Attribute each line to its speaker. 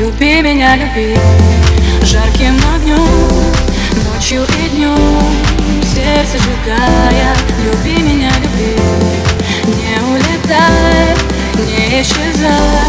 Speaker 1: Люби меня, люби. Жарким огнем Ночью и днем. Сердце сжигая. Люби меня, люби. Не улетай, не исчезай.